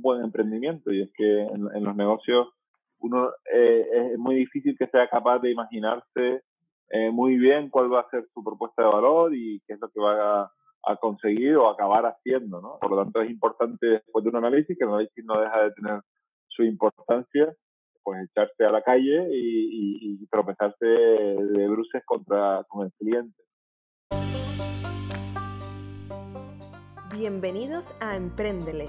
buen emprendimiento y es que en, los negocios uno eh, es muy difícil que sea capaz de imaginarse eh, muy bien cuál va a ser su propuesta de valor y qué es lo que va a, a, conseguir o acabar haciendo, ¿no? Por lo tanto, es importante después de un análisis, que el análisis no deja de tener su importancia, pues echarse a la calle y, y, tropezarse de bruces contra con el cliente. Bienvenidos a Emprendele,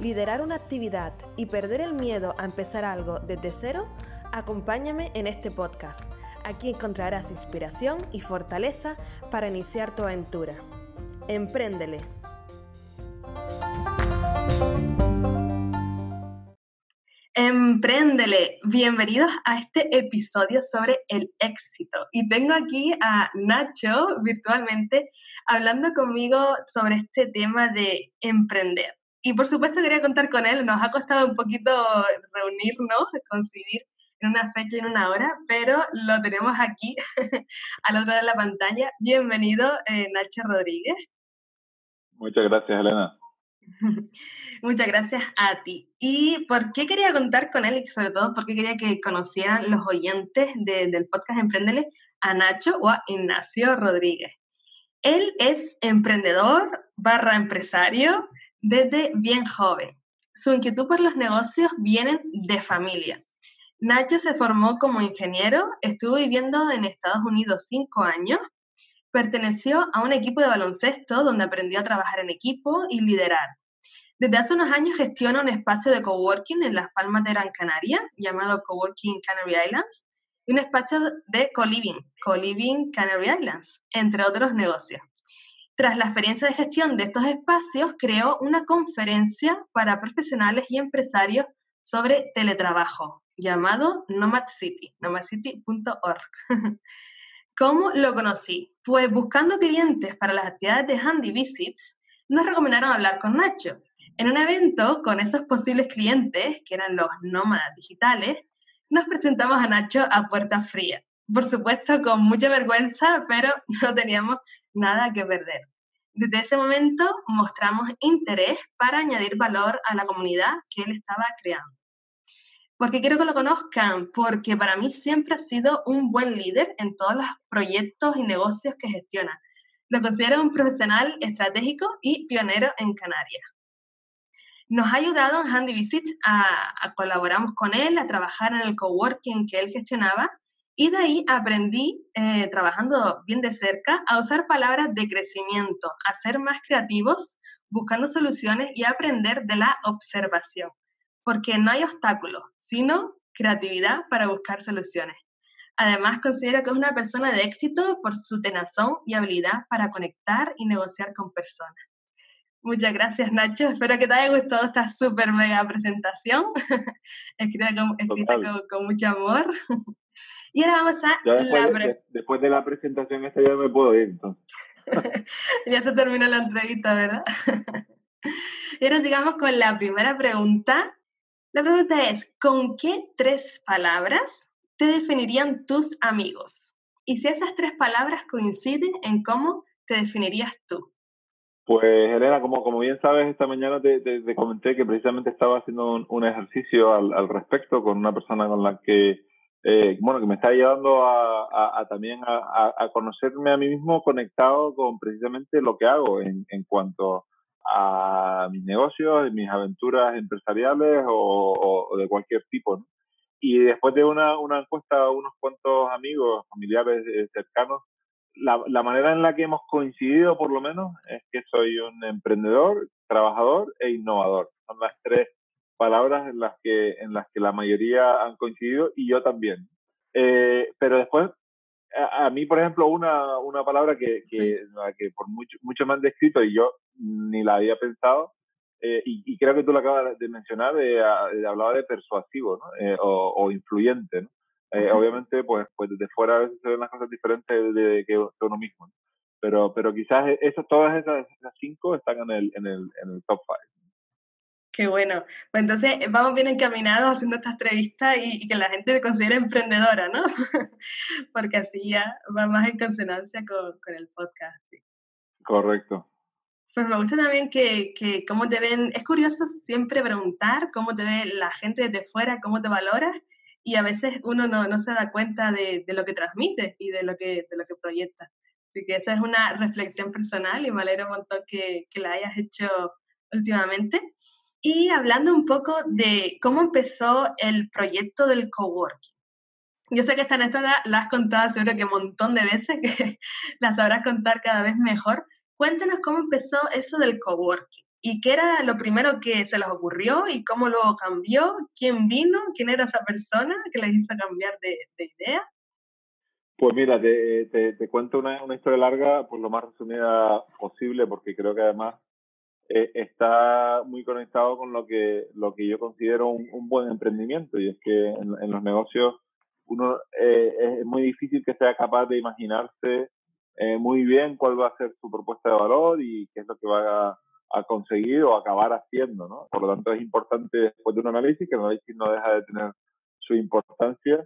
liderar una actividad y perder el miedo a empezar algo desde cero, acompáñame en este podcast. Aquí encontrarás inspiración y fortaleza para iniciar tu aventura. Empréndele. Empréndele. Bienvenidos a este episodio sobre el éxito. Y tengo aquí a Nacho virtualmente hablando conmigo sobre este tema de emprender. Y por supuesto quería contar con él. Nos ha costado un poquito reunirnos, coincidir en una fecha y en una hora, pero lo tenemos aquí al otro lado de la pantalla. Bienvenido, eh, Nacho Rodríguez. Muchas gracias, Elena. Muchas gracias a ti. ¿Y por qué quería contar con él y sobre todo por qué quería que conocieran los oyentes del podcast Emprendele a Nacho o a Ignacio Rodríguez? Él es emprendedor barra empresario desde bien joven. Su inquietud por los negocios viene de familia. Nacho se formó como ingeniero, estuvo viviendo en Estados Unidos cinco años Perteneció a un equipo de baloncesto donde aprendió a trabajar en equipo y liderar. Desde hace unos años gestiona un espacio de coworking en Las Palmas de Gran Canaria llamado Coworking Canary Islands y un espacio de co-living, co-living Canary Islands, entre otros negocios. Tras la experiencia de gestión de estos espacios, creó una conferencia para profesionales y empresarios sobre teletrabajo llamado Nomad City, nomadcity.org. ¿Cómo lo conocí? Pues buscando clientes para las actividades de Handy Visits, nos recomendaron hablar con Nacho. En un evento con esos posibles clientes, que eran los nómadas digitales, nos presentamos a Nacho a puerta fría. Por supuesto, con mucha vergüenza, pero no teníamos nada que perder. Desde ese momento mostramos interés para añadir valor a la comunidad que él estaba creando. Porque quiero que lo conozcan, porque para mí siempre ha sido un buen líder en todos los proyectos y negocios que gestiona. Lo considero un profesional estratégico y pionero en Canarias. Nos ha ayudado en Handy Visit a, a colaboramos con él, a trabajar en el coworking que él gestionaba y de ahí aprendí, eh, trabajando bien de cerca, a usar palabras de crecimiento, a ser más creativos, buscando soluciones y a aprender de la observación porque no hay obstáculos, sino creatividad para buscar soluciones. Además, considero que es una persona de éxito por su tenazón y habilidad para conectar y negociar con personas. Muchas gracias, Nacho. Espero que te haya gustado esta súper mega presentación, escrita, con, con, mucho amor. Y ahora vamos a... Después, de, después de la presentación esta ya me puedo ir, entonces. ya se terminó la entrevista, ¿verdad? y ahora sigamos con la primera pregunta, la pregunta es, ¿con qué tres palabras te definirían tus amigos? Y si esas tres palabras coinciden en cómo te definirías tú. Pues Elena, como, como bien sabes, esta mañana te, comenté que precisamente estaba haciendo un, ejercicio al, respecto con una persona con la que, eh, bueno, que me está ayudando a, también a, conocerme a mí mismo conectado con precisamente lo que hago en, en cuanto a mis negocios, mis aventuras empresariales o, de cualquier tipo. Y después de una, una, encuesta a unos cuantos amigos, familiares eh, cercanos, la, la, manera en la que hemos coincidido, por lo menos, es que soy un emprendedor, trabajador e innovador. Son las tres palabras en las que, en las que la mayoría han coincidido y yo también. Eh, pero después a, mí, por ejemplo, una, una palabra que, que, que por mucho, mucho me han descrito y yo ni la había pensado, eh, y, creo que tú lo acabas de mencionar, de, hablaba de persuasivo ¿no? o, influyente. ¿no? obviamente, pues, pues desde fuera a veces se ven las cosas diferentes de, que uno mismo. Pero, pero quizás esas, todas esas, cinco están en el, en el, en el top five. Qué bueno. Pues entonces vamos bien encaminados haciendo esta entrevista y, que la gente se considere emprendedora, ¿no? Porque así ya va más en consonancia con, el podcast. Correcto. Pues me gusta también que, que cómo te ven, es curioso siempre preguntar cómo te ve la gente desde fuera, cómo te valoras y a veces uno no, no se da cuenta de, de, lo que transmite y de lo que, de lo que proyecta. Así que esa es una reflexión personal y me alegra un montón que, que la hayas hecho últimamente. Y hablando un poco de cómo empezó el proyecto del coworking. Yo sé que esta anécdota la has contado seguro que un montón de veces, que la sabrás contar cada vez mejor. Cuéntanos cómo empezó eso del coworking y qué era lo primero que se les ocurrió y cómo luego cambió, quién vino, quién era esa persona que les hizo cambiar de, idea. Pues mira, te, te, cuento una, una, historia larga, por lo más resumida posible, porque creo que además eh, está muy conectado con lo que, lo que yo considero un, buen emprendimiento y es que en, los negocios uno eh, es muy difícil que sea capaz de imaginarse eh, muy bien cuál va a ser su propuesta de valor y qué es lo que va a, conseguir o acabar haciendo, ¿no? Por lo tanto es importante después de un análisis, que el análisis no deja de tener su importancia,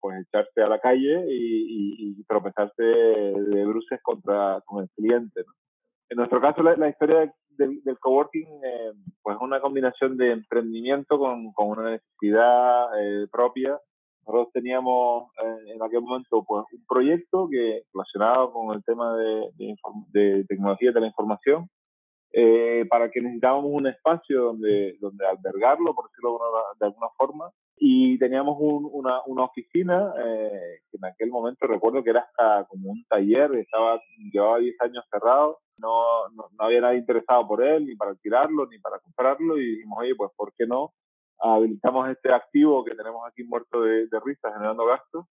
pues echarse a la calle y, y, tropezarse de bruces contra con el cliente, ¿no? En nuestro caso, la, la historia del, del coworking, eh, pues una combinación de emprendimiento con, con una necesidad eh, propia. Nosotros teníamos eh, en aquel momento pues un proyecto que relacionado con el tema de, de, de tecnología de la información, eh, para que necesitábamos un espacio donde, donde albergarlo, por decirlo de alguna forma, y teníamos un, una, una, oficina eh, que en aquel momento recuerdo que era hasta como un taller, estaba llevaba 10 años cerrado, no, no, había nadie interesado por él, ni para alquilarlo, ni para comprarlo, y dijimos, oye, pues ¿por qué no? Habilitamos este activo que tenemos aquí muerto de, de risa, generando gastos,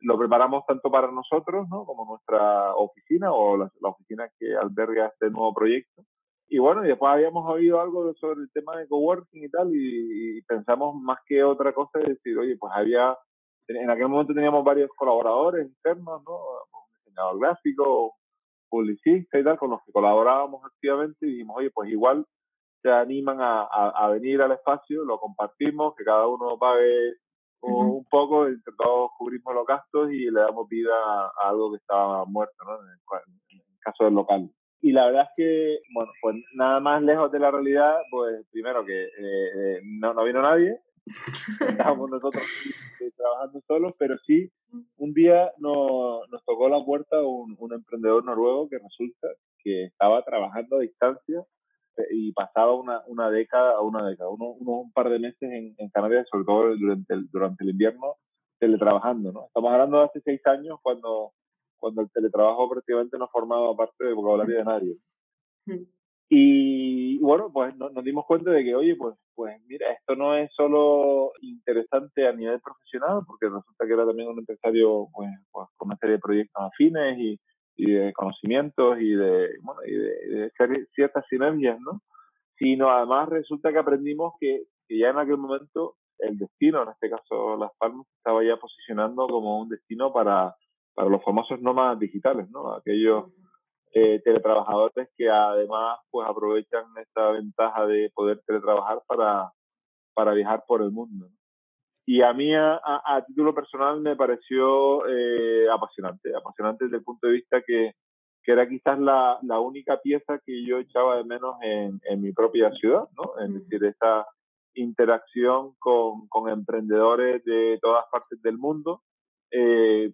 lo preparamos tanto para nosotros, ¿no? Como nuestra oficina o la, la oficina que alberga este nuevo proyecto y bueno, y después habíamos oído algo sobre el tema de coworking y tal, y, pensamos más que otra cosa de decir, oye, pues había, en aquel momento teníamos varios colaboradores internos, ¿no? Un diseñador gráfico, publicista y tal, con los que colaborábamos activamente, y dijimos, oye, pues igual se animan a, a, venir al espacio, lo compartimos, que cada uno pague un poco, entre todos cubrimos los gastos y le damos vida a, algo que estaba muerto, ¿no? en el caso del local. Y la verdad es que, bueno, pues nada más lejos de la realidad, pues primero que eh, eh, no, no vino nadie, estábamos nosotros trabajando solos, pero sí, un día nos, nos tocó la puerta un, un emprendedor noruego que resulta que estaba trabajando a distancia eh, y pasaba una, una década, una década, uno, un par de meses en, en Canarias, sobre todo durante el, durante el invierno, teletrabajando, ¿no? Estamos hablando de hace seis años cuando cuando el teletrabajo prácticamente no formaba parte del vocabulario de nadie. Y bueno, pues nos, dimos cuenta de que, oye, pues, pues mira, esto no es solo interesante a nivel profesional, porque resulta que era también un empresario pues, pues con una serie de proyectos afines y, y de conocimientos y de, bueno, y de, ciertas sinergias, ¿no? Sino además resulta que aprendimos que, que ya en aquel momento el destino, en este caso Las Palmas, estaba ya posicionando como un destino para para los famosos nómadas digitales, ¿no? Aquellos eh, teletrabajadores que además pues aprovechan esta ventaja de poder teletrabajar para, para viajar por el mundo. Y a mí, a, a, título personal, me pareció eh, apasionante, apasionante desde el punto de vista que, que era quizás la, la, única pieza que yo echaba de menos en, en mi propia ciudad, ¿no? Es decir, esta interacción con, con emprendedores de todas partes del mundo, eh,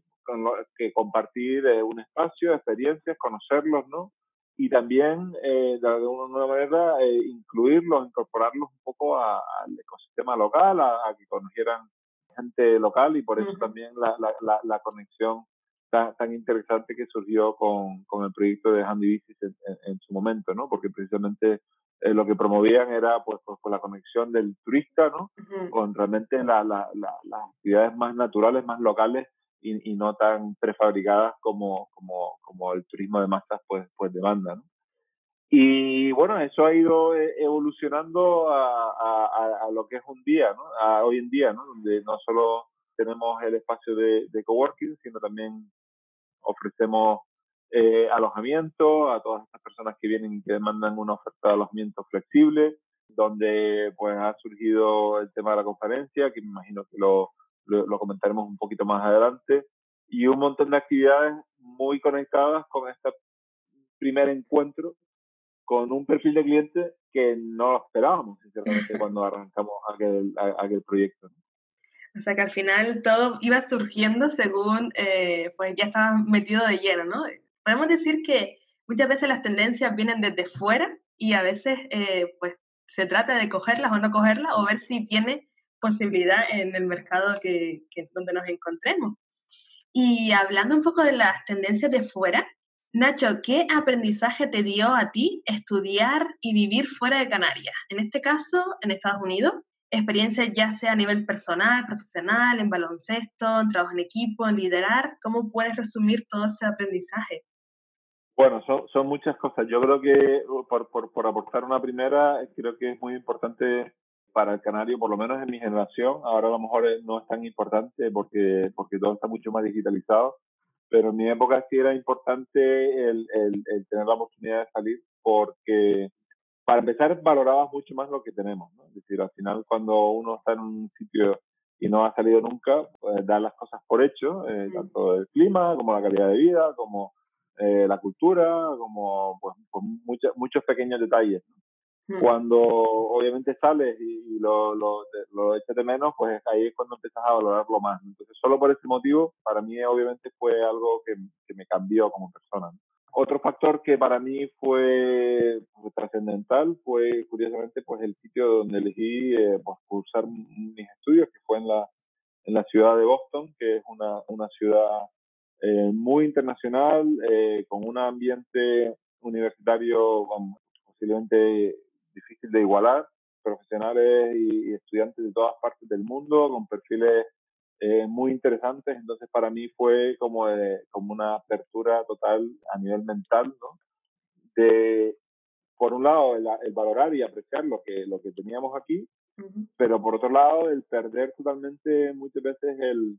que compartir eh, un espacio, experiencias, conocerlos, ¿no? Y también, eh, de alguna manera, eh, incluirlos, incorporarlos un poco al ecosistema local, a, que conocieran gente local y por eso también la, la, la, conexión tan, tan, interesante que surgió con, con el proyecto de Handy Bicis en, su momento, ¿no? Porque precisamente lo que promovían era pues, pues, pues, la conexión del turista, ¿no? Con realmente las actividades más naturales, más locales y, no tan prefabricadas como, como, como el turismo de masas pues, pues demanda. ¿no? Y bueno, eso ha ido eh, evolucionando a, a, a, lo que es un día, ¿no? A hoy en día, ¿no? Donde no solo tenemos el espacio de, de coworking, sino también ofrecemos eh, alojamiento a todas estas personas que vienen y que demandan una oferta de alojamiento flexible, donde pues ha surgido el tema de la conferencia, que me imagino que lo, lo, comentaremos un poquito más adelante, y un montón de actividades muy conectadas con este primer encuentro con un perfil de cliente que no esperábamos, sinceramente, cuando arrancamos aquel, aquel proyecto. O sea que al final todo iba surgiendo según, eh, pues ya estaba metido de lleno, ¿no? Podemos decir que muchas veces las tendencias vienen desde fuera y a veces, eh, pues se trata de cogerlas o no cogerlas o ver si tiene posibilidad en el mercado que, que, donde nos encontremos. Y hablando un poco de las tendencias de fuera, Nacho, ¿qué aprendizaje te dio a ti estudiar y vivir fuera de Canarias? En este caso, en Estados Unidos, experiencia ya sea a nivel personal, profesional, en baloncesto, en trabajo en equipo, en liderar. ¿Cómo puedes resumir todo ese aprendizaje? Bueno, son, son muchas cosas. Yo creo que, por, por, por aportar una primera, creo que es muy importante para el canario, por lo menos en mi generación. Ahora a lo mejor no es tan importante porque, porque todo está mucho más digitalizado, pero en mi época sí era importante el, el, el tener la oportunidad de salir porque para empezar, valorabas mucho más lo que tenemos. ¿no? Es decir, al final, cuando uno está en un sitio y no ha salido nunca, pues dar las cosas por hecho, eh, tanto el clima como la calidad de vida, como eh, la cultura, como pues, pues muchos pequeños detalles. Cuando obviamente sales y, lo, lo, lo, echas de menos, pues ahí es cuando empiezas a valorarlo más. Entonces, solo por ese motivo, para mí obviamente fue algo que, que me cambió como persona. Otro factor que para mí fue pues, trascendental fue, curiosamente, pues el sitio donde elegí eh, pues, cursar mis estudios, que fue en la, en la ciudad de Boston, que es una, una ciudad eh, muy internacional, eh, con un ambiente universitario posiblemente difícil de igualar, profesionales y, y estudiantes de todas partes del mundo, con perfiles eh, muy interesantes. Entonces, para mí fue como, como una apertura total a nivel mental, ¿no? De, por un lado, el, valorar y apreciar lo que, lo que teníamos aquí, pero por otro lado, el perder totalmente muchas veces el,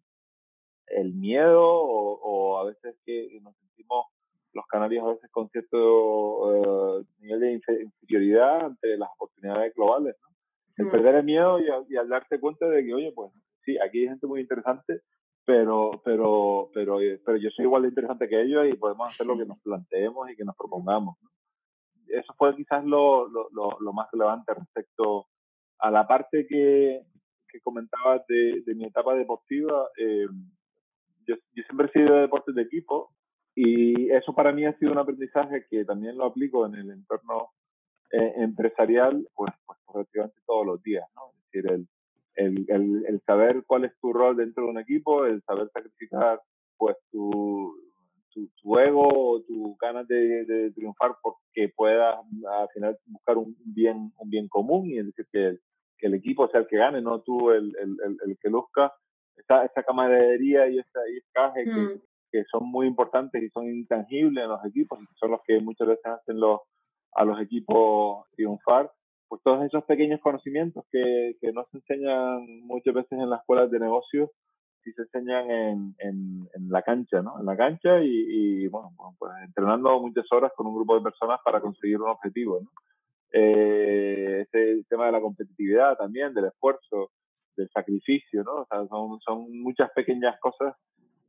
el miedo o, a veces que nos sentimos los canarios a veces con cierto eh, nivel de inferioridad ante las oportunidades globales, ¿no? El perder el miedo y, y, al darte cuenta de que, oye, pues sí, aquí hay gente muy interesante, pero, pero, pero, pero yo soy igual de interesante que ellos y podemos hacer lo que nos planteemos y que nos propongamos. Eso fue quizás lo, lo, lo, más relevante respecto a la parte que, que comentabas de, de, mi etapa deportiva. Eh, yo, yo, siempre he sido de deportes de equipo y eso para mí ha sido un aprendizaje que también lo aplico en el entorno eh, empresarial, pues, pues prácticamente todos los días, ¿no? Es decir, el, el, el, saber cuál es tu rol dentro de un equipo, el saber sacrificar pues tu, tu, tu ego o tu ganas de, triunfar porque puedas al final buscar un bien, un bien común y es decir que el, que el equipo sea el que gane, no tú el, el, el, que luzca. Esa, esa camaradería y ese encaje que, mm. que son muy importantes y son intangibles en los equipos y que son los que muchas veces hacen los, a los equipos triunfar pues todos esos pequeños conocimientos que, que no se enseñan muchas veces en las escuelas de negocios, sí se enseñan en, en, en la cancha, ¿no? En la cancha y, y bueno, pues entrenando muchas horas con un grupo de personas para conseguir un objetivo, ¿no? Eh, ese tema de la competitividad también, del esfuerzo, del sacrificio, ¿no? O sea, son, son muchas pequeñas cosas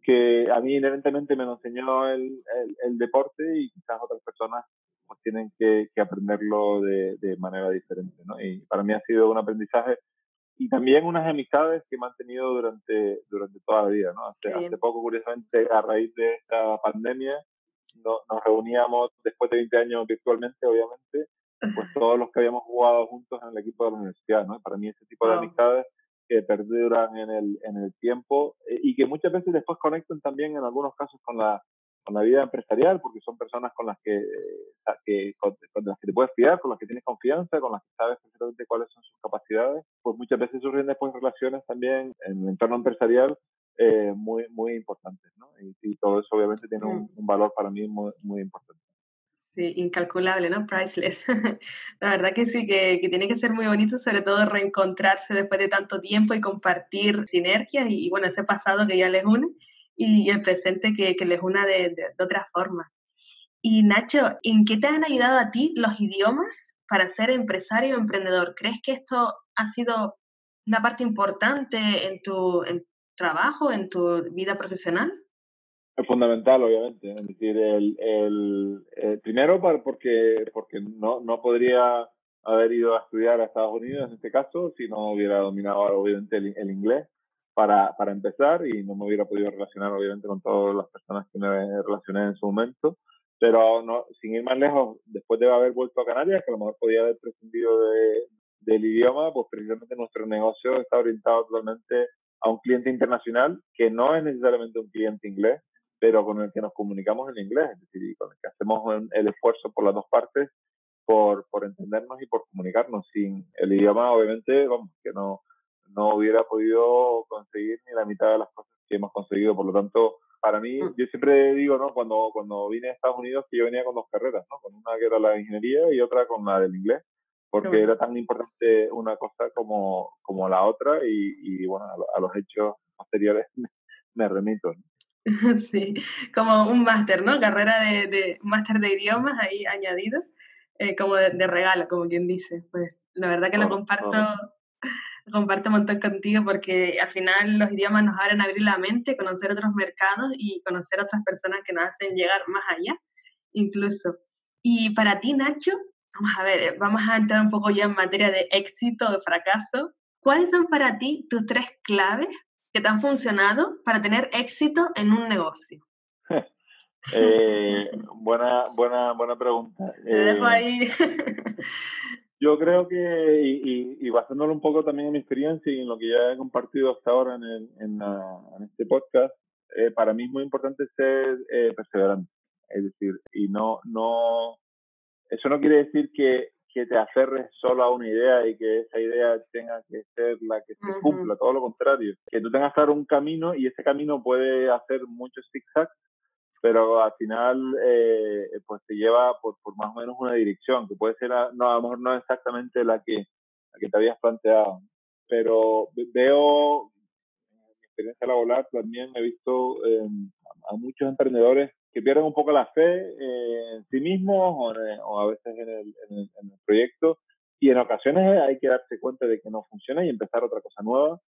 que a mí inherentemente me lo enseñó el, el, el deporte y quizás otras personas pues tienen que, que aprenderlo de, de, manera diferente, ¿no? Y para mí ha sido un aprendizaje y también unas amistades que he mantenido durante, durante toda la vida, ¿no? Hace, hace poco, curiosamente, a raíz de esta pandemia, no, nos reuníamos después de 20 años virtualmente, obviamente, pues todos los que habíamos jugado juntos en el equipo de la universidad, ¿no? Para mí ese tipo de amistades que perduran en el, en el tiempo eh, y que muchas veces después conectan también en algunos casos con la, con la vida empresarial, porque son personas con las que, que con, las que te puedes fiar, con las que tienes confianza, con las que sabes perfectamente cuáles son sus capacidades, pues muchas veces surgen después relaciones también en el entorno empresarial eh, muy, muy importantes, ¿no? Y, todo eso obviamente tiene un, valor para mí muy, muy importante. Incalculable, ¿no? Priceless. La verdad que sí, que, tiene que ser muy bonito, sobre todo reencontrarse después de tanto tiempo y compartir sinergias y, bueno, ese pasado que ya les une y, el presente que, les una de, de, otra forma. Y Nacho, ¿en qué te han ayudado a ti los idiomas para ser empresario o emprendedor? ¿Crees que esto ha sido una parte importante en tu, trabajo, en tu vida profesional? Es fundamental, obviamente. Es decir, el, el, eh, primero porque, porque no, no podría haber ido a estudiar a Estados Unidos en este caso si no hubiera dominado obviamente el, inglés para, para empezar y no me hubiera podido relacionar obviamente con todas las personas que me relacioné en su momento. Pero no, sin ir más lejos, después de haber vuelto a Canarias, que a lo mejor podía haber prescindido de, del idioma, pues precisamente nuestro negocio está orientado totalmente a un cliente internacional que no es necesariamente un cliente inglés, pero con el que nos comunicamos en inglés, es decir, con el que hacemos el esfuerzo por las dos partes por, por entendernos y por comunicarnos. Sin el idioma, obviamente, vamos, que no, no hubiera podido conseguir ni la mitad de las cosas que hemos conseguido. Por lo tanto, para mí, mm. yo siempre digo, ¿no? Cuando, cuando vine a Estados Unidos, que yo venía con dos carreras, ¿no? Con una que era la de ingeniería y otra con la del inglés, porque era tan importante una cosa como, como la otra y, y bueno, a, los hechos posteriores me, remito. ¿no? Sí, como un máster, ¿no? Carrera de, de máster de idiomas ahí añadido, eh, como de, regalo, como quien dice. Pues la verdad que lo comparto, comparto un montón contigo porque al final los idiomas nos abren a abrir la mente, conocer otros mercados y conocer otras personas que nos hacen llegar más allá, incluso. Y para ti, Nacho, vamos a ver, vamos a entrar un poco ya en materia de éxito o fracaso. ¿Cuáles son para ti tus tres claves que te han funcionado para tener éxito en un negocio? eh, buena, buena, buena pregunta. Te dejo eh, ahí. yo creo que, y, y, basándolo un poco también en mi experiencia y en lo que ya he compartido hasta ahora en, el, en, en este podcast, eh, para mí es muy importante ser eh, perseverante. Es decir, y no, no, eso no quiere decir que que te aferres solo a una idea y que esa idea tenga que ser la que se cumpla, todo lo contrario, que tú tengas claro un camino y ese camino puede hacer muchos zigzags, pero al final eh, pues te lleva por, por, más o menos una dirección, que puede ser, no, a lo mejor no exactamente la que, la que te habías planteado, pero veo, en mi experiencia laboral también he visto eh, a muchos emprendedores que pierden un poco la fe eh, en sí mismos o, a veces en el, en, el, proyecto. Y en ocasiones hay que darse cuenta de que no funciona y empezar otra cosa nueva.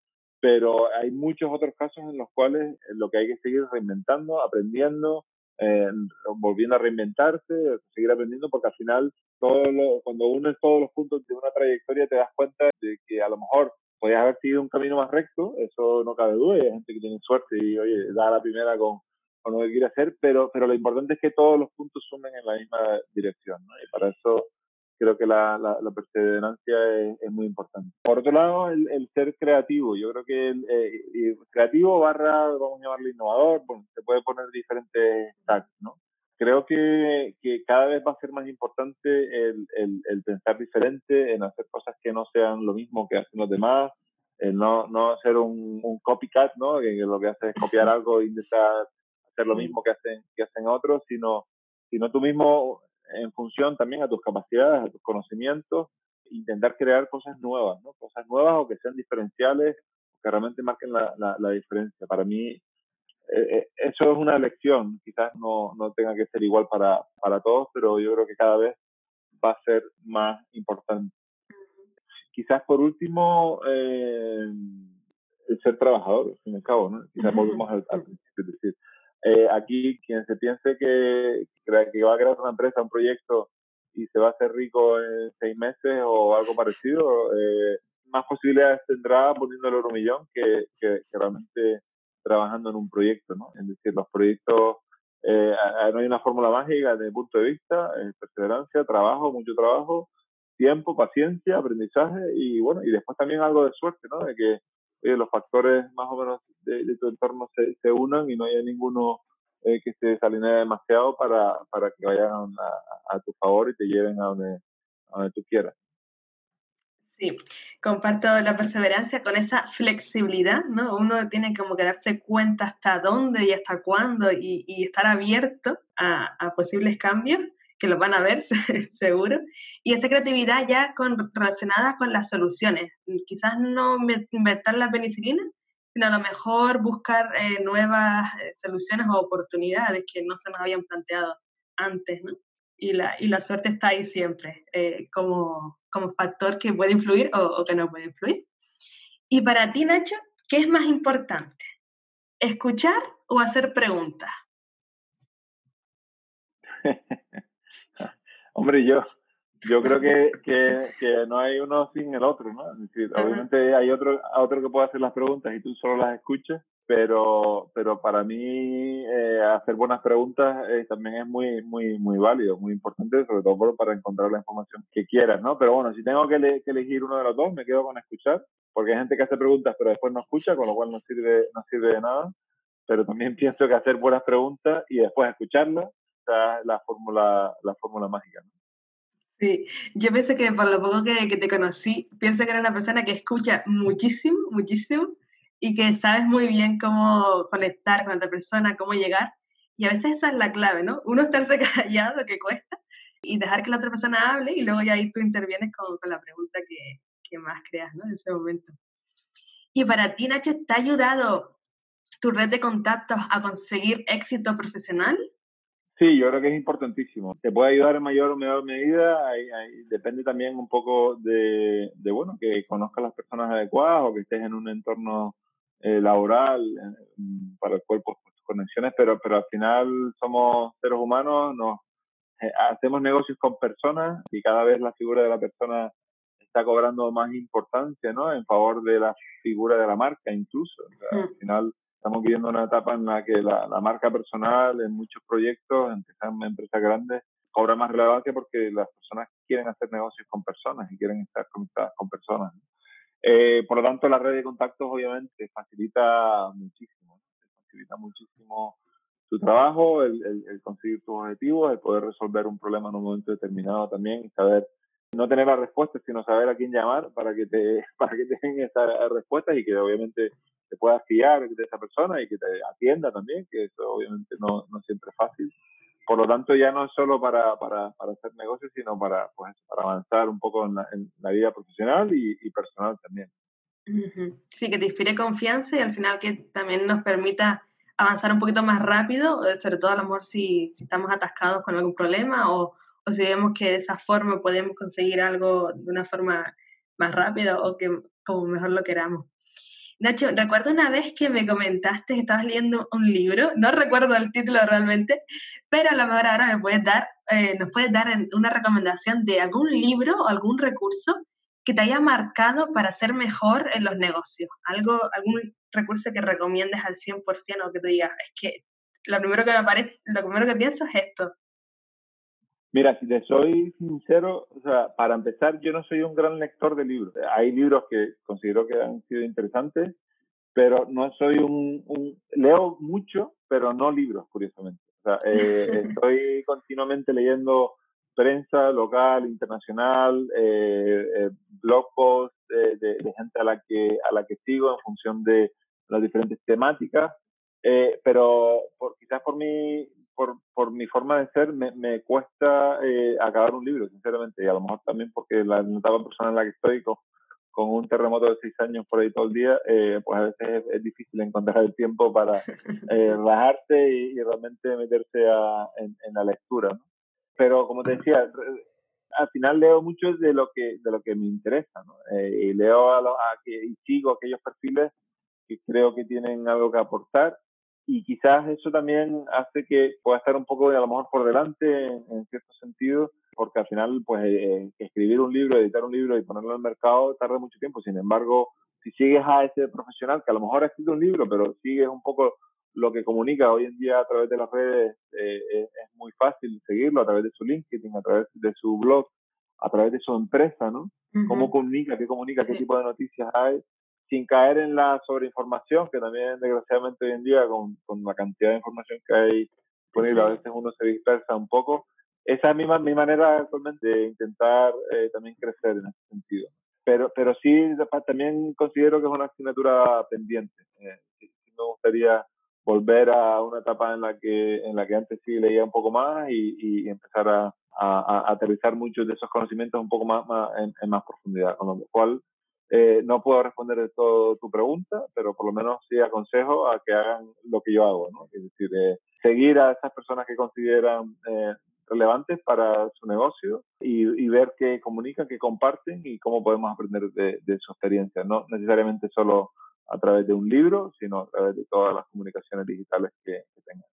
Pero hay muchos otros casos en los cuales lo que hay que seguir reinventando, aprendiendo, eh, volviendo a reinventarse, seguir aprendiendo, porque al final, todo lo, cuando unes todos los puntos de una trayectoria, te das cuenta de que a lo mejor podías haber seguido un camino más recto, eso no cabe duda, hay gente que tiene suerte y, oye, da la primera con, o lo que quiere hacer, pero, pero lo importante es que todos los puntos sumen en la misma dirección, ¿no? Y para eso creo que la, la, perseverancia es, muy importante. Por otro lado, el, el ser creativo. Yo creo que el, eh, creativo barra, vamos a llamarlo innovador, bueno, se puede poner diferentes tags, ¿no? Creo que, que, cada vez va a ser más importante el, el, el, pensar diferente, en hacer cosas que no sean lo mismo que hacen los demás, no, no ser un, un copycat, ¿no? Que, que, lo que hace es copiar algo e intentar lo mismo que hacen, que hacen otros, sino, sino tú mismo en función también a tus capacidades, a tus conocimientos, intentar crear cosas nuevas, ¿no? Cosas nuevas o que sean diferenciales, que realmente marquen la, la, diferencia. Para mí, eh, eh, eso es una lección. Quizás no, no tenga que ser igual para, para todos, pero yo creo que cada vez va a ser más importante. Quizás por último, eh, el ser trabajador, al fin y al cabo, ¿no? Quizás volvemos al, al principio, es decir, eh, aquí, quien se piense que, que va a crear una empresa, un proyecto y se va a hacer rico en seis meses o algo parecido, eh, más posibilidades tendrá poniendo el hormillón que, que, realmente trabajando en un proyecto, ¿no? Es decir, los proyectos, eh, no hay una fórmula mágica desde mi punto de vista, perseverancia, trabajo, mucho trabajo, tiempo, paciencia, aprendizaje y bueno, y después también algo de suerte, ¿no? De que los factores más o menos de, tu entorno se, se, unan y no haya ninguno eh, que se desalinee demasiado para, para que vayan a, a, tu favor y te lleven a donde, a donde tú quieras. Sí, comparto la perseverancia con esa flexibilidad, ¿no? Uno tiene como que darse cuenta hasta dónde y hasta cuándo y, y estar abierto a, a, posibles cambios que lo van a ver seguro, y esa creatividad ya con, relacionada con las soluciones. Quizás no inventar la penicilina, sino a lo mejor buscar eh, nuevas eh, soluciones o oportunidades que no se nos habían planteado antes, ¿no? Y la, y la suerte está ahí siempre, eh, como, como factor que puede influir o, o que no puede influir. Y para ti, Nacho, ¿qué es más importante? ¿Escuchar o hacer preguntas? Hombre, yo, yo creo que, que, que, no hay uno sin el otro, ¿no? Es decir, obviamente hay otro, otro que puede hacer las preguntas y tú solo las escuchas, pero, pero para mí eh, hacer buenas preguntas eh, también es muy, muy, muy válido, muy importante, sobre todo para encontrar la información que quieras, ¿no? Pero bueno, si tengo que, que, elegir uno de los dos, me quedo con escuchar, porque hay gente que hace preguntas pero después no escucha, con lo cual no sirve, no sirve de nada. Pero también pienso que hacer buenas preguntas y después escucharlas, la fórmula, la fórmula mágica, ¿no? Sí, yo pienso que por lo poco que, que, te conocí, pienso que eres una persona que escucha muchísimo, muchísimo, y que sabes muy bien cómo conectar con otra persona, cómo llegar. Y a veces esa es la clave, ¿no? Uno estarse callado, que cuesta, y dejar que la otra persona hable, y luego ya ahí tú intervienes con, con la pregunta que, que, más creas, ¿no? En ese momento. Y para ti, Nacho, ¿te ha ayudado tu red de contactos a conseguir éxito profesional? Sí, yo creo que es importantísimo. Te puede ayudar en mayor o menor medida. depende también un poco de, de, bueno, que conozcas las personas adecuadas o que estés en un entorno eh, laboral eh, para el cual pues, conexiones, pero, pero al final somos seres humanos, nos eh, hacemos negocios con personas y cada vez la figura de la persona está cobrando más importancia, ¿no? En favor de la figura de la marca incluso. Al final estamos viviendo una etapa en la que la, marca personal en muchos proyectos, en empresas grandes, cobra más relevancia porque las personas quieren hacer negocios con personas y quieren estar conectadas con personas. Eh, por lo tanto, la red de contactos obviamente facilita muchísimo, facilita muchísimo tu trabajo, el, conseguir tus objetivos, el poder resolver un problema en un momento determinado también y saber no tener las respuestas, sino saber a quién llamar para que te para que te den esas respuestas y que obviamente te puedas fiar de esa persona y que te atienda también, que eso obviamente no, no siempre es fácil. Por lo tanto, ya no es solo para, para, para hacer negocios, sino para, pues, para avanzar un poco en la, vida profesional y, y, personal también. Sí, que te inspire confianza y al final que también nos permita avanzar un poquito más rápido, eh, sobre todo a lo mejor si, si estamos atascados con algún problema o, o si vemos que de esa forma podemos conseguir algo de una forma más rápida o que como mejor lo queramos. Nacho, recuerdo una vez que me comentaste que estabas leyendo un libro, no recuerdo el título realmente, pero a lo mejor ahora me puedes dar, eh, nos puedes dar una recomendación de algún libro o algún recurso que te haya marcado para ser mejor en los negocios. Algo, algún recurso que recomiendes al 100% o que te digas, es que lo primero que me aparece, lo primero que pienso es esto. Mira, si te soy sincero, o sea, para empezar, yo no soy un gran lector de libros. Hay libros que considero que han sido interesantes, pero no soy un, leo mucho, pero no libros, curiosamente. O sea, eh, estoy continuamente leyendo prensa local, internacional, eh, eh, blog posts de, de, gente a la que a la que sigo en función de las diferentes temáticas. pero por, quizás por mi por, por mi forma de ser, me, me cuesta eh, acabar un libro, sinceramente, y a lo mejor también porque la etapa personal en la que estoy, con, con, un terremoto de seis años por ahí todo el día, eh, pues a veces es, difícil encontrar el tiempo para eh, relajarse y, realmente meterse a, en, en, la lectura. ¿no? Pero como te decía, al final leo mucho de lo que, de lo que me interesa, ¿no? y leo a, a que, y sigo aquellos perfiles que creo que tienen algo que aportar y quizás eso también hace que pueda estar un poco a lo mejor por delante en, cierto sentido, porque al final pues eh, escribir un libro, editar un libro y ponerlo en el mercado tarda mucho tiempo. Sin embargo, si sigues a ese profesional que a lo mejor ha escrito un libro, pero sigues un poco lo que comunica hoy en día a través de las redes, eh, es, muy fácil seguirlo a través de su LinkedIn, a través de su blog, a través de su empresa, ¿no? Cómo comunica, qué comunica, qué tipo de noticias hay sin caer en la sobreinformación, que también desgraciadamente hoy en día con, con la cantidad de información que hay disponible, a veces uno se dispersa un poco. Esa es mi, mi manera actualmente de intentar eh, también crecer en ese sentido. Pero, pero sí, también considero que es una asignatura pendiente. Eh, sí, me gustaría volver a una etapa en la que en la que antes sí leía un poco más y, y empezar a, a, aterrizar muchos de esos conocimientos un poco más, en, más profundidad, con lo cual eh, no puedo responder de todo tu pregunta, pero por lo menos sí aconsejo a que hagan lo que yo hago, es decir, eh, seguir a esas personas que consideran eh, relevantes para su negocio y, ver qué comunican, qué comparten y cómo podemos aprender de, su experiencia, no necesariamente solo a través de un libro, sino a través de todas las comunicaciones digitales que, que tengan.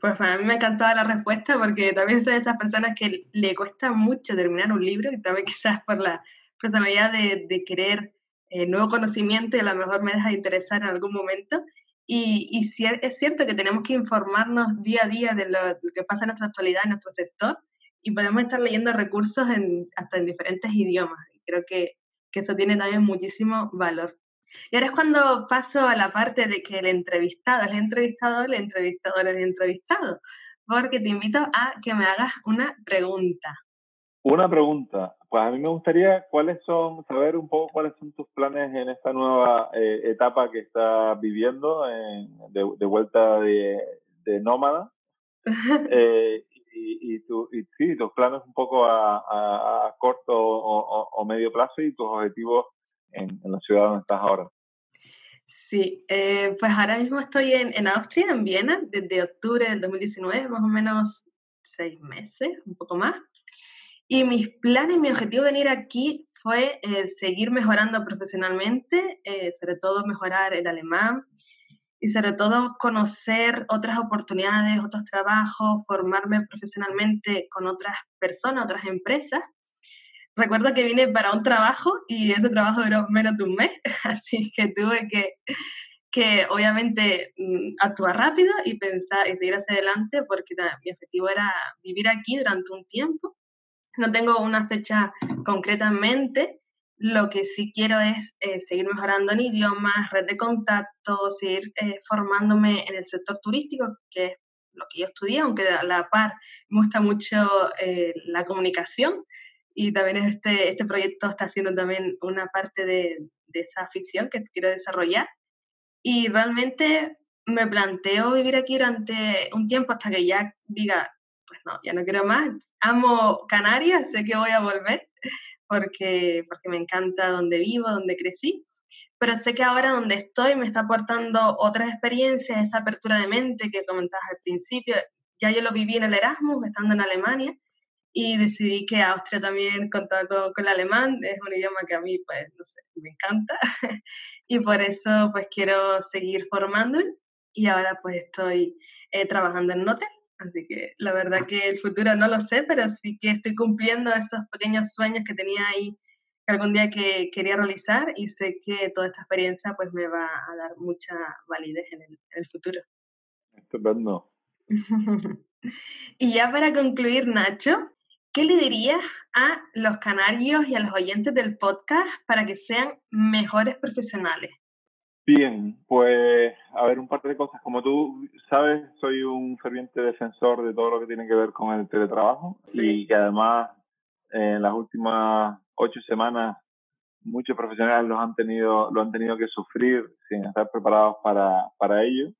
Pues a mí me encantaba la respuesta porque también soy de esas personas que le cuesta mucho terminar un libro y también quizás por la personalidad de, de querer eh, nuevo conocimiento y a lo mejor me deja de interesar en algún momento. Y, y si es cierto que tenemos que informarnos día a día de lo, que pasa en nuestra actualidad, en nuestro sector, y podemos estar leyendo recursos en, hasta en diferentes idiomas. Creo que, que eso tiene también muchísimo valor. Y ahora es cuando paso a la parte de que el entrevistado es el entrevistador, el entrevistador es el entrevistado, porque te invito a que me hagas una pregunta. Una pregunta. Pues a mí me gustaría cuáles son, saber un poco cuáles son tus planes en esta nueva eh, etapa que estás viviendo de, vuelta de, nómada. Eh, y, tu, y, sí, tus planes un poco a, corto o, medio plazo y tus objetivos en, la ciudad donde estás ahora. Sí, eh, pues ahora mismo estoy en, en, Austria, en Viena, desde octubre del 2019, más o menos seis meses, un poco más. Y mis planes, mi objetivo de venir aquí fue eh, seguir mejorando profesionalmente, eh, sobre todo mejorar el alemán y sobre todo conocer otras oportunidades, otros trabajos, formarme profesionalmente con otras personas, otras empresas recuerdo que vine para un trabajo y ese trabajo duró menos de un mes, así que tuve que, que obviamente mm, actuar rápido y pensar y seguir hacia adelante porque mi objetivo era vivir aquí durante un tiempo. No tengo una fecha concretamente, lo que sí quiero es eh, seguir mejorando en idiomas, red de contactos, seguir eh, formándome en el sector turístico, que es lo que yo estudié, aunque a la par me gusta mucho eh, la comunicación y también este, este proyecto está siendo también una parte de, de esa afición que quiero desarrollar. Y realmente me planteo vivir aquí durante un tiempo hasta que ya diga, pues no, ya no quiero más. Amo Canarias, sé que voy a volver porque, porque me encanta donde vivo, donde crecí, pero sé que ahora donde estoy me está aportando otras experiencias, esa apertura de mente que comentabas al principio. Ya yo lo viví en el Erasmus, estando en Alemania, y decidí que Austria también contaba con, el alemán, es un idioma que a mí, pues, no sé, me encanta, y por eso, pues, quiero seguir formándome, y ahora, pues, estoy eh, trabajando en Notel, así que la verdad que el futuro no lo sé, pero sí que estoy cumpliendo esos pequeños sueños que tenía ahí que algún día que quería realizar, y sé que toda esta experiencia, pues, me va a dar mucha validez en el, en el futuro. Estupendo. y ya para concluir, Nacho, ¿Qué le dirías a los canarios y a los oyentes del podcast para que sean mejores profesionales? Bien, pues a ver un par de cosas. Como tú sabes, soy un ferviente defensor de todo lo que tiene que ver con el teletrabajo y que además en las últimas ocho semanas muchos profesionales lo han tenido, lo han tenido que sufrir sin estar preparados para, para ello.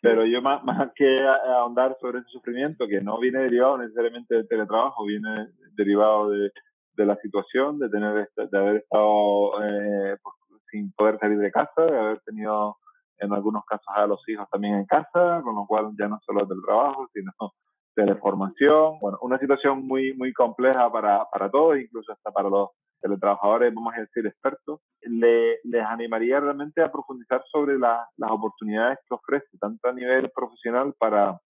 Pero yo más, más que ahondar sobre ese sufrimiento, que no viene derivado necesariamente del teletrabajo, viene derivado de, de la situación, de tener de haber estado eh, pues, sin poder salir de casa, de haber tenido en algunos casos a los hijos también en casa, con lo cual ya no solo del trabajo, sino de formación. Bueno, una situación muy, muy compleja para, para todos, incluso hasta para los teletrabajadores, vamos a decir, expertos, le, les animaría realmente a profundizar sobre las oportunidades que ofrece, tanto a nivel profesional para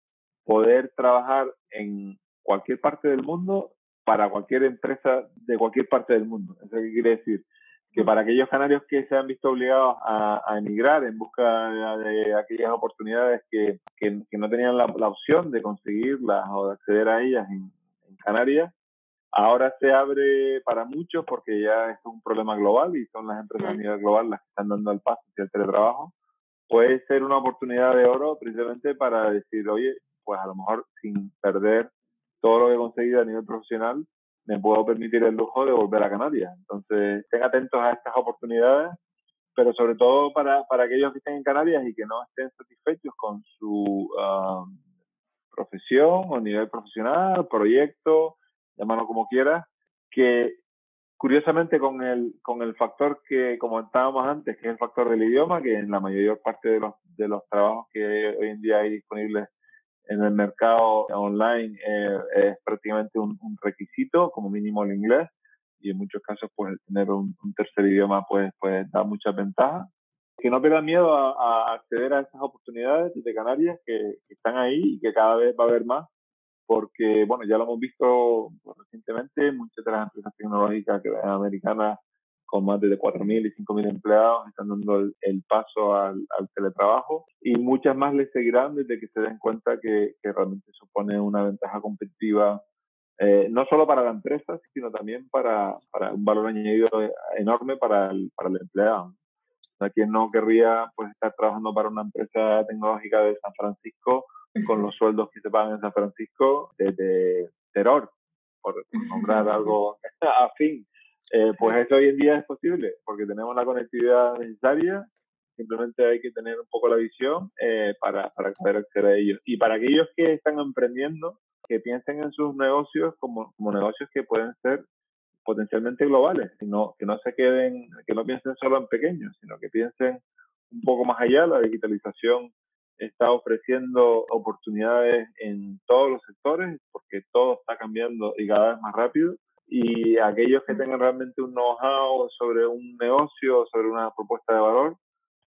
poder trabajar en cualquier parte del mundo, para cualquier empresa de cualquier parte del mundo. Eso quiere decir que para aquellos canarios que se han visto obligados a, emigrar en busca de, aquellas oportunidades que, que, no tenían la, opción de conseguirlas o de acceder a ellas en Canarias, Ahora se abre para muchos porque ya es un problema global y son las empresas a nivel global las que están dando el paso hacia el teletrabajo. Puede ser una oportunidad de oro precisamente para decir, oye, pues a lo mejor sin perder todo lo que he conseguido a nivel profesional, me puedo permitir el lujo de volver a Canarias. Entonces, estén atentos a estas oportunidades, pero sobre todo para, para aquellos que estén en Canarias y que no estén satisfechos con su um, profesión o nivel profesional, proyecto, llámalo como quieras, que curiosamente con el, con el factor que comentábamos antes, que es el factor del idioma, que en la mayor parte de los, de los trabajos que hoy en día hay disponibles en el mercado online eh, es prácticamente un, requisito, como mínimo el inglés, y en muchos casos pues tener un, tercer idioma pues, pues da muchas ventajas. Que no pierdan miedo a, acceder a estas oportunidades de Canarias que, están ahí y que cada vez va a haber más, porque bueno, ya lo hemos visto pues, recientemente, muchas de las empresas tecnológicas que americanas con más de 4.000 y 5.000 empleados están dando el, paso al, teletrabajo y muchas más les seguirán desde que se den cuenta que, realmente supone una ventaja competitiva eh, no solo para la empresa, sino también para, para un valor añadido enorme para el, para el empleado. O sea, quien no querría pues, estar trabajando para una empresa tecnológica de San Francisco con los sueldos que se pagan en San Francisco desde terror, por nombrar algo afín. Eh, pues eso hoy en día es posible, porque tenemos la conectividad necesaria, simplemente hay que tener un poco la visión eh, para, para poder acceder a ellos. Y para aquellos que están emprendiendo, que piensen en sus negocios como, como negocios que pueden ser potencialmente globales, sino que no se queden, que no piensen solo en pequeños, sino que piensen un poco más allá. La digitalización está ofreciendo oportunidades en todos los sectores, porque todo está cambiando y cada vez más rápido y aquellos que tengan realmente un know-how sobre un negocio, sobre una propuesta de valor,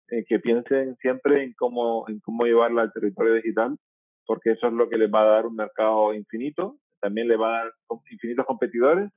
eh, que piensen siempre en cómo, en cómo llevarla al territorio digital, porque eso es lo que les va a dar un mercado infinito, también les va a dar infinitos competidores,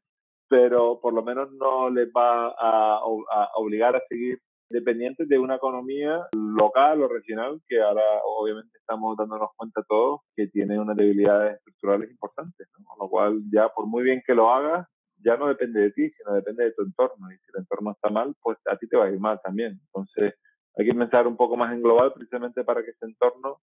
pero por lo menos no les va a, a obligar a seguir dependientes de una economía local o regional que ahora obviamente estamos dándonos cuenta todos que tiene unas debilidades estructurales importantes, con lo cual ya por muy bien que lo hagas, ya no depende de ti, sino depende de tu entorno. Y si el entorno está mal, pues a ti te va a ir mal también. Entonces, hay que pensar un poco más en global precisamente para que ese entorno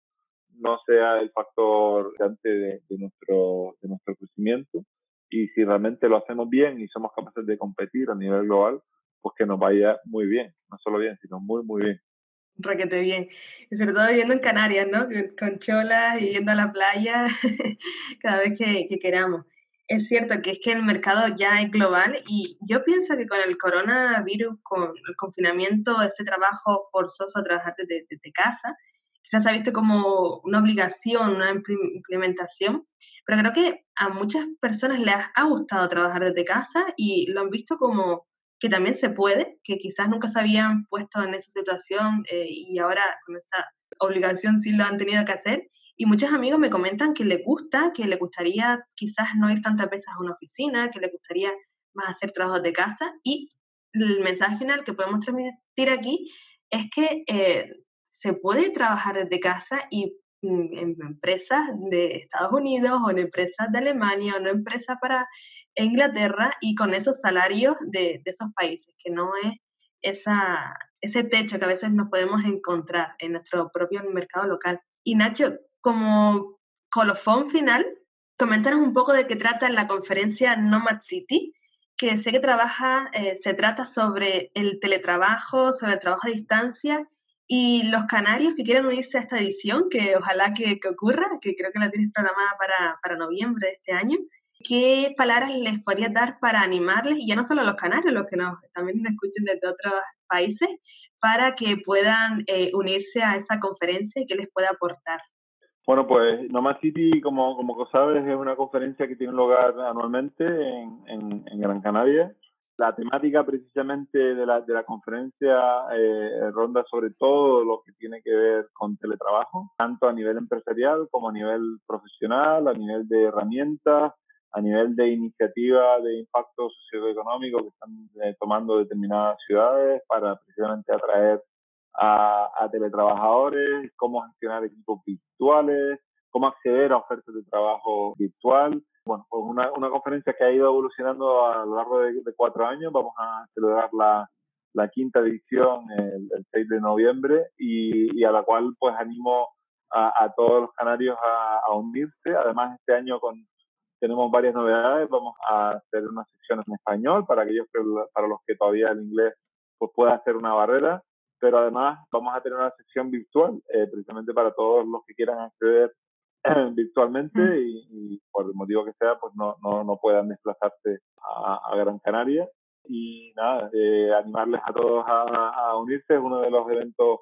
no sea el factor de, de, nuestro, de nuestro crecimiento. Y si realmente lo hacemos bien y somos capaces de competir a nivel global, pues que nos vaya muy bien. No solo bien, sino muy, muy bien. Requete bien. Y sobre todo viviendo en Canarias, ¿no? Con cholas y yendo a la playa cada vez que, que queramos. Es cierto que es que el mercado ya es global y yo pienso que con el coronavirus, con el confinamiento, ese trabajo forzoso a trabajar desde, casa, quizás se ha visto como una obligación, una implementación, pero creo que a muchas personas les ha gustado trabajar desde casa y lo han visto como que también se puede, que quizás nunca se habían puesto en esa situación eh, y ahora con esa obligación sí lo han tenido que hacer y muchos amigos me comentan que les gusta, que les gustaría quizás no ir tantas veces a una oficina, que les gustaría más hacer trabajos de casa. Y el mensaje final que podemos transmitir aquí es que eh, se puede trabajar desde casa y en empresas de Estados Unidos o en empresas de Alemania o en empresas para Inglaterra y con esos salarios de, de esos países, que no es esa, ese techo que a veces nos podemos encontrar en nuestro propio mercado local. Y Nacho, como colofón final, coméntanos un poco de qué trata la conferencia Nomad City, que sé que trabaja, eh, se trata sobre el teletrabajo, sobre el trabajo a distancia y los canarios que quieren unirse a esta edición, que ojalá que, ocurra, que creo que la tienes programada para, para, noviembre de este año. ¿Qué palabras les podrías dar para animarles, y ya no solo los canarios, los que nos, también nos escuchen desde otros países, para que puedan eh, unirse a esa conferencia y qué les pueda aportar? Bueno, pues Nomad City, como, como sabes, es una conferencia que tiene lugar anualmente en, en, Gran Canaria. La temática precisamente de la, de la conferencia eh, ronda sobre todo lo que tiene que ver con teletrabajo, tanto a nivel empresarial como a nivel profesional, a nivel de herramientas, a nivel de iniciativas de impacto socioeconómico que están eh, tomando determinadas ciudades para precisamente atraer a, teletrabajadores, cómo gestionar equipos virtuales, cómo acceder a ofertas de trabajo virtual. Bueno, pues una, una conferencia que ha ido evolucionando a lo largo de, cuatro años. Vamos a celebrar la, la quinta edición el, 6 de noviembre y, a la cual pues animo a, todos los canarios a, unirse. Además, este año con, tenemos varias novedades. Vamos a hacer una sección en español para aquellos que, para los que todavía el inglés pues pueda ser una barrera pero además vamos a tener una sección virtual eh, precisamente para todos los que quieran acceder virtualmente y, por el motivo que sea, pues no, no, no puedan desplazarse a, Gran Canaria. Y nada, eh, animarles a todos a, unirse. Es uno de los eventos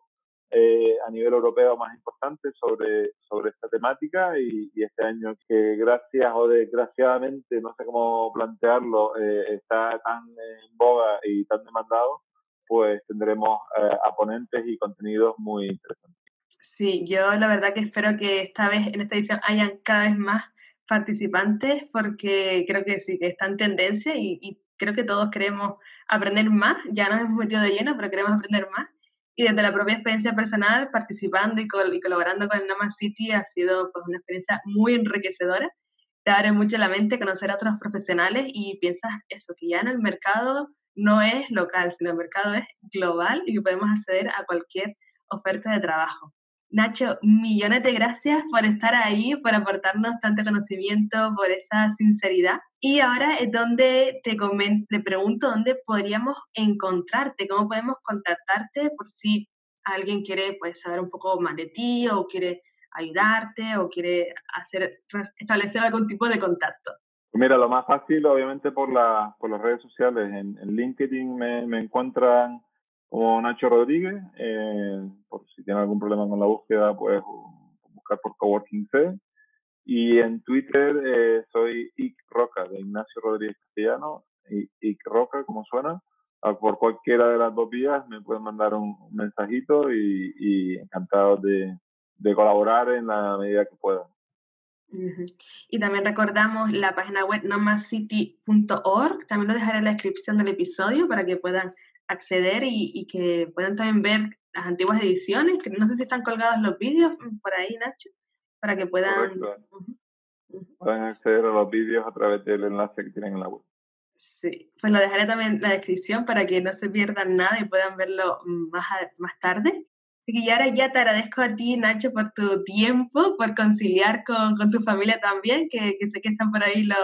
eh, a nivel europeo más importantes sobre, sobre esta temática y, este año que gracias o desgraciadamente, no sé cómo plantearlo, eh, está tan en boga y tan demandado, pues tendremos a ponentes y contenidos muy interesantes. Sí, yo la verdad que espero que esta vez en esta edición hayan cada vez más participantes porque creo que sí, que está en tendencia y, creo que todos queremos aprender más. Ya nos hemos metido de lleno, pero queremos aprender más. Y desde la propia experiencia personal, participando y, colaborando con el City ha sido pues, una experiencia muy enriquecedora. Te abre mucho la mente conocer a otros profesionales y piensas eso, que ya en el mercado no es local, sino el mercado es global y que podemos acceder a cualquier oferta de trabajo. Nacho, millones de gracias por estar ahí, por aportarnos tanto conocimiento, por esa sinceridad. Y ahora es donde te, te pregunto dónde podríamos encontrarte, cómo podemos contactarte por si alguien quiere pues, saber un poco más de ti o quiere ayudarte o quiere hacer, establecer algún tipo de contacto. Mira, lo más fácil, obviamente, por, la, por las redes sociales. En, LinkedIn me, me encuentran como Nacho Rodríguez. Eh, por si tiene algún problema con la búsqueda, puedes buscar por Coworking C. Y en Twitter eh, soy Ic Roca, de Ignacio Rodríguez Castellano, y Ic Roca, como suena. Ah, por cualquiera de las dos vías me pueden mandar un, mensajito y, encantado de, colaborar en la medida que pueda. Y también recordamos la página web nomadcity.org, también lo dejaré en la descripción del episodio para que puedan acceder y, que puedan también ver las antiguas ediciones, que no sé si están colgados los vídeos por ahí, Nacho, para que puedan... Pueden acceder a los vídeos a través del enlace que tienen en la web. Sí, pues lo dejaré también en la descripción para que no se pierdan nada y puedan verlo más, más tarde. Y ahora ya te agradezco a ti, Nacho, por tu tiempo, por conciliar con, con tu familia también, que, que, sé que están por ahí los,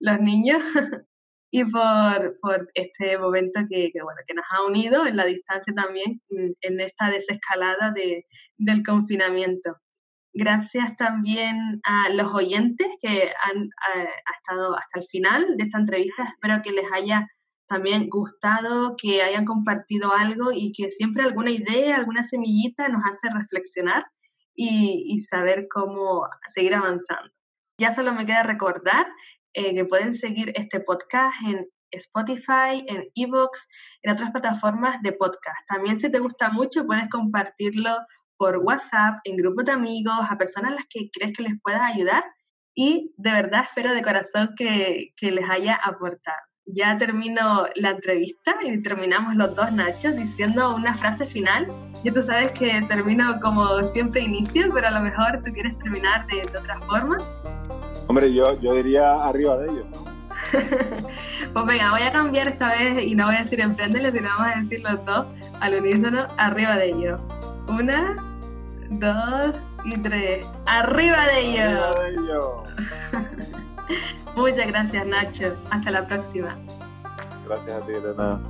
los niños. y por, por este momento que, que, bueno, que nos ha unido en la distancia también en esta desescalada de, del confinamiento. Gracias también a los oyentes que han estado hasta el final de esta entrevista. Espero que les haya también gustado, que hayan compartido algo y que siempre alguna idea, alguna semillita nos hace reflexionar y, y saber cómo seguir avanzando. Ya solo me queda recordar eh, que pueden seguir este podcast en Spotify, en Evox, en otras plataformas de podcast. También si te gusta mucho puedes compartirlo por WhatsApp, en grupos de amigos, a personas a las que crees que les pueda ayudar y de verdad espero de corazón que, que les haya aportado. Ya termino la entrevista y terminamos los dos Nachos diciendo una frase final. Ya tú sabes que termino como siempre inicio, pero a lo mejor tú quieres terminar de, de otra forma. Hombre, yo, yo diría arriba de ellos, pues venga, voy a cambiar esta vez y no voy a decir emprendele, sino vamos a decir los dos al unísono, arriba de ellos. Una, dos y tres. ¡Arriba de ellos! ¡Arriba de ellos! Muchas gracias, Nacho. Hasta la próxima. Gracias a ti, Elena.